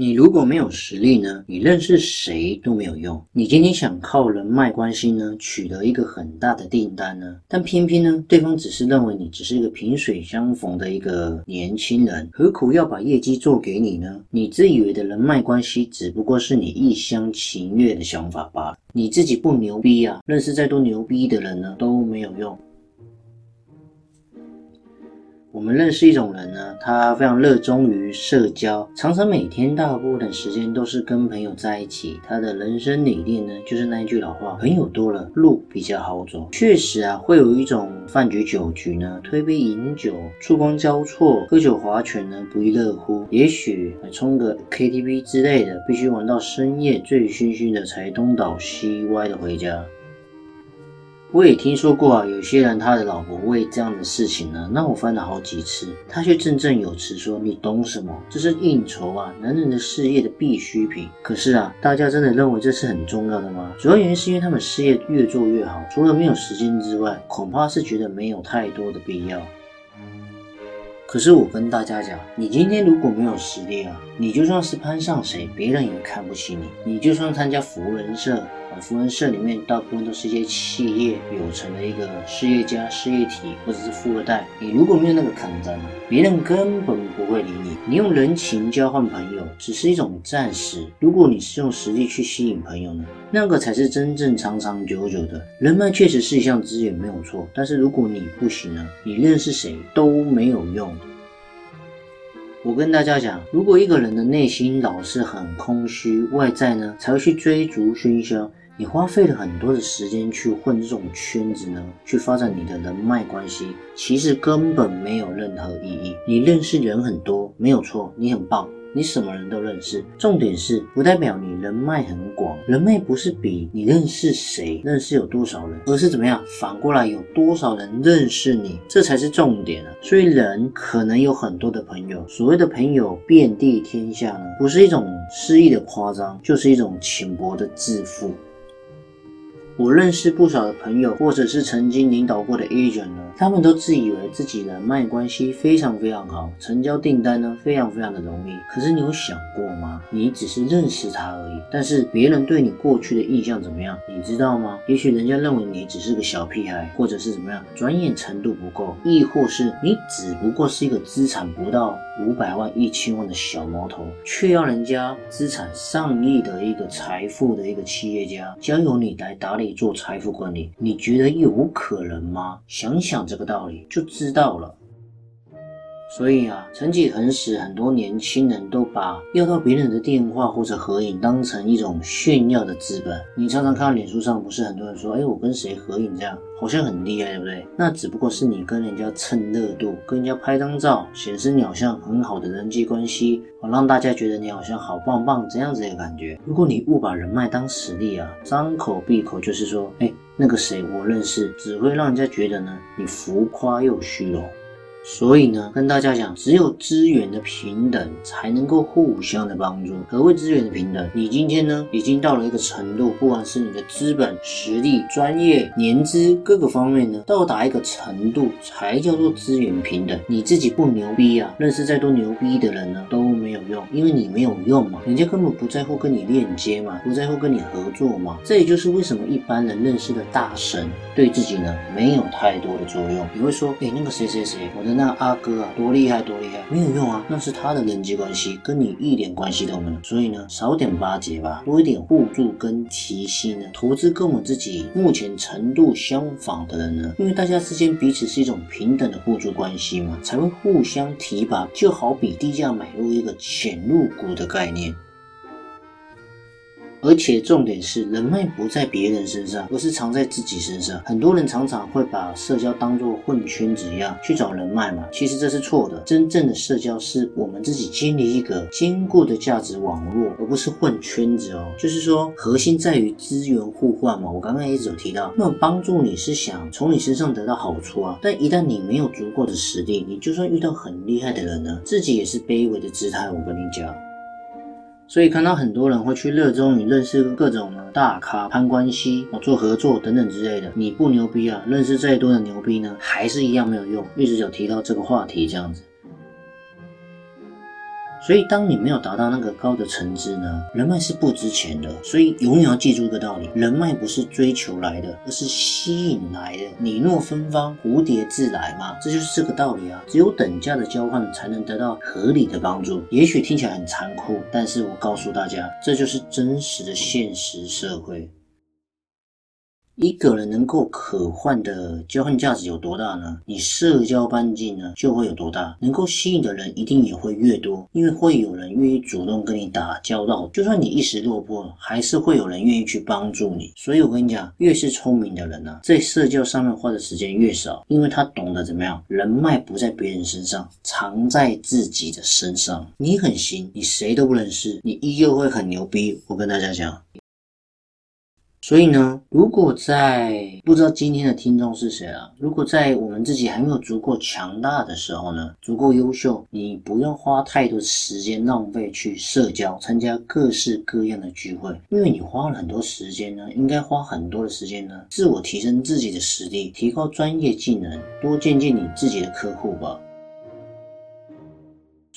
你如果没有实力呢，你认识谁都没有用。你今天想靠人脉关系呢，取得一个很大的订单呢，但偏偏呢，对方只是认为你只是一个萍水相逢的一个年轻人，何苦要把业绩做给你呢？你自以为的人脉关系，只不过是你一厢情愿的想法罢了。你自己不牛逼啊，认识再多牛逼的人呢，都没有用。我们认识一种人呢，他非常热衷于社交，常常每天大部分时间都是跟朋友在一起。他的人生理念呢，就是那一句老话：朋友多了，路比较好走。确实啊，会有一种饭局酒局呢，推杯饮酒，触光交错，喝酒划拳呢，不亦乐乎。也许冲个 KTV 之类的，必须玩到深夜，醉醺醺的才东倒西歪的回家。我也听说过啊，有些人他的老婆为这样的事情呢，闹翻了好几次，他却振振有词说：“你懂什么？这是应酬啊，男人的事业的必需品。”可是啊，大家真的认为这是很重要的吗？主要原因是因为他们事业越做越好，除了没有时间之外，恐怕是觉得没有太多的必要。可是我跟大家讲，你今天如果没有实力啊，你就算是攀上谁，别人也看不起你。你就算参加福人社。福人社里面大部分都是一些企业有成的一个事业家、事业体，或者是富二代。你如果没有那个抗战，别人根本不会理你。你用人情交换朋友，只是一种暂时。如果你是用实力去吸引朋友呢，那个才是真正长长久久的。人脉确实是一项资源，没有错。但是如果你不行呢，你认识谁都没有用。我跟大家讲，如果一个人的内心老是很空虚，外在呢才会去追逐喧嚣。你花费了很多的时间去混这种圈子呢，去发展你的人脉关系，其实根本没有任何意义。你认识人很多，没有错，你很棒。你什么人都认识，重点是不代表你人脉很广。人脉不是比你认识谁、认识有多少人，而是怎么样反过来有多少人认识你，这才是重点啊！所以人可能有很多的朋友，所谓的朋友遍地天下呢，不是一种诗意的夸张，就是一种浅薄的自负。我认识不少的朋友，或者是曾经领导过的 agent 呢，他们都自以为自己人脉关系非常非常好，成交订单呢非常非常的容易。可是你有想过吗？你只是认识他而已，但是别人对你过去的印象怎么样？你知道吗？也许人家认为你只是个小屁孩，或者是怎么样，专业程度不够，亦或是你只不过是一个资产不到五百万、一千万的小毛头，却要人家资产上亿的一个财富的一个企业家，交由你来打理。做财富管理，你觉得有可能吗？想想这个道理就知道了。所以啊，曾几何时，很多年轻人都把要到别人的电话或者合影当成一种炫耀的资本。你常常看到脸书上，不是很多人说：“哎，我跟谁合影，这样好像很厉害，对不对？”那只不过是你跟人家蹭热度，跟人家拍张照，显示你好像很好的人际关系，让大家觉得你好像好棒棒这样子的感觉。如果你误把人脉当实力啊，张口闭口就是说：“哎，那个谁我认识”，只会让人家觉得呢，你浮夸又虚荣。所以呢，跟大家讲，只有资源的平等才能够互相的帮助。何谓资源的平等？你今天呢，已经到了一个程度，不管是你的资本、实力、专业、年资各个方面呢，到达一个程度，才叫做资源平等。你自己不牛逼啊，认识再多牛逼的人呢，都没有用，因为你没有用嘛，人家根本不在乎跟你链接嘛，不在乎跟你合作嘛。这也就是为什么一般人认识的大神，对自己呢，没有太多的作用。你会说，哎，那个谁谁谁，我的。那阿哥啊，多厉害，多厉害，没有用啊，那是他的人际关系，跟你一点关系都没有。所以呢，少点巴结吧，多一点互助跟提携呢。投资跟我们自己目前程度相仿的人呢，因为大家之间彼此是一种平等的互助关系嘛，才会互相提拔。就好比低价买入一个潜入股的概念。而且重点是，人脉不在别人身上，而是藏在自己身上。很多人常常会把社交当作混圈子一样去找人脉嘛，其实这是错的。真正的社交是我们自己建立一个坚固的价值网络，而不是混圈子哦。就是说，核心在于资源互换嘛。我刚刚一直有提到，那么帮助你是想从你身上得到好处啊，但一旦你没有足够的实力，你就算遇到很厉害的人呢，自己也是卑微的姿态。我跟你讲。所以看到很多人会去热衷于认识各种大咖、攀关系、做合作等等之类的，你不牛逼啊，认识再多的牛逼呢，还是一样没有用。一直有提到这个话题，这样子。所以，当你没有达到那个高的层次呢，人脉是不值钱的。所以，永远要记住一个道理：人脉不是追求来的，而是吸引来的。你若芬芳，蝴蝶自来嘛，这就是这个道理啊。只有等价的交换，才能得到合理的帮助。也许听起来很残酷，但是我告诉大家，这就是真实的现实社会。一个人能够可换的交换价值有多大呢？你社交半径呢就会有多大，能够吸引的人一定也会越多，因为会有人愿意主动跟你打交道。就算你一时落魄，还是会有人愿意去帮助你。所以我跟你讲，越是聪明的人呢，在社交上面花的时间越少，因为他懂得怎么样，人脉不在别人身上，藏在自己的身上。你很行，你谁都不认识，你依旧会很牛逼。我跟大家讲。所以呢，如果在不知道今天的听众是谁啊？如果在我们自己还没有足够强大的时候呢，足够优秀，你不用花太多时间浪费去社交，参加各式各样的聚会，因为你花了很多时间呢，应该花很多的时间呢，自我提升自己的实力，提高专业技能，多见见你自己的客户吧。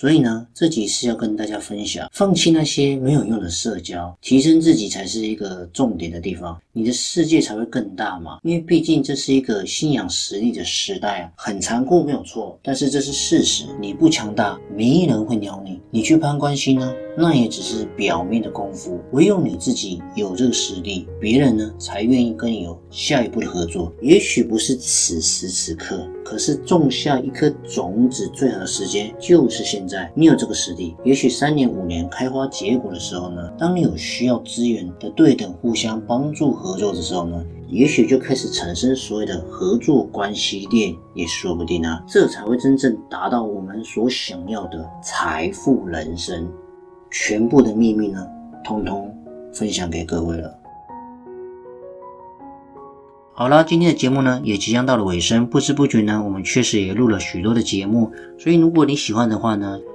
所以呢，这集是要跟大家分享，放弃那些没有用的社交，提升自己才是一个重点的地方，你的世界才会更大嘛。因为毕竟这是一个信仰实力的时代啊，很残酷没有错，但是这是事实。你不强大，没人会鸟你。你去攀关系呢，那也只是表面的功夫。唯有你自己有这个实力，别人呢才愿意跟你有下一步的合作。也许不是此时此刻。可是种下一颗种子最好的时间就是现在。你有这个实力，也许三年五年开花结果的时候呢，当你有需要资源的对等互相帮助合作的时候呢，也许就开始产生所谓的合作关系链，也说不定啊。这才会真正达到我们所想要的财富人生。全部的秘密呢，通通分享给各位了。好了，今天的节目呢也即将到了尾声，不知不觉呢，我们确实也录了许多的节目。所以如果你喜欢的话呢，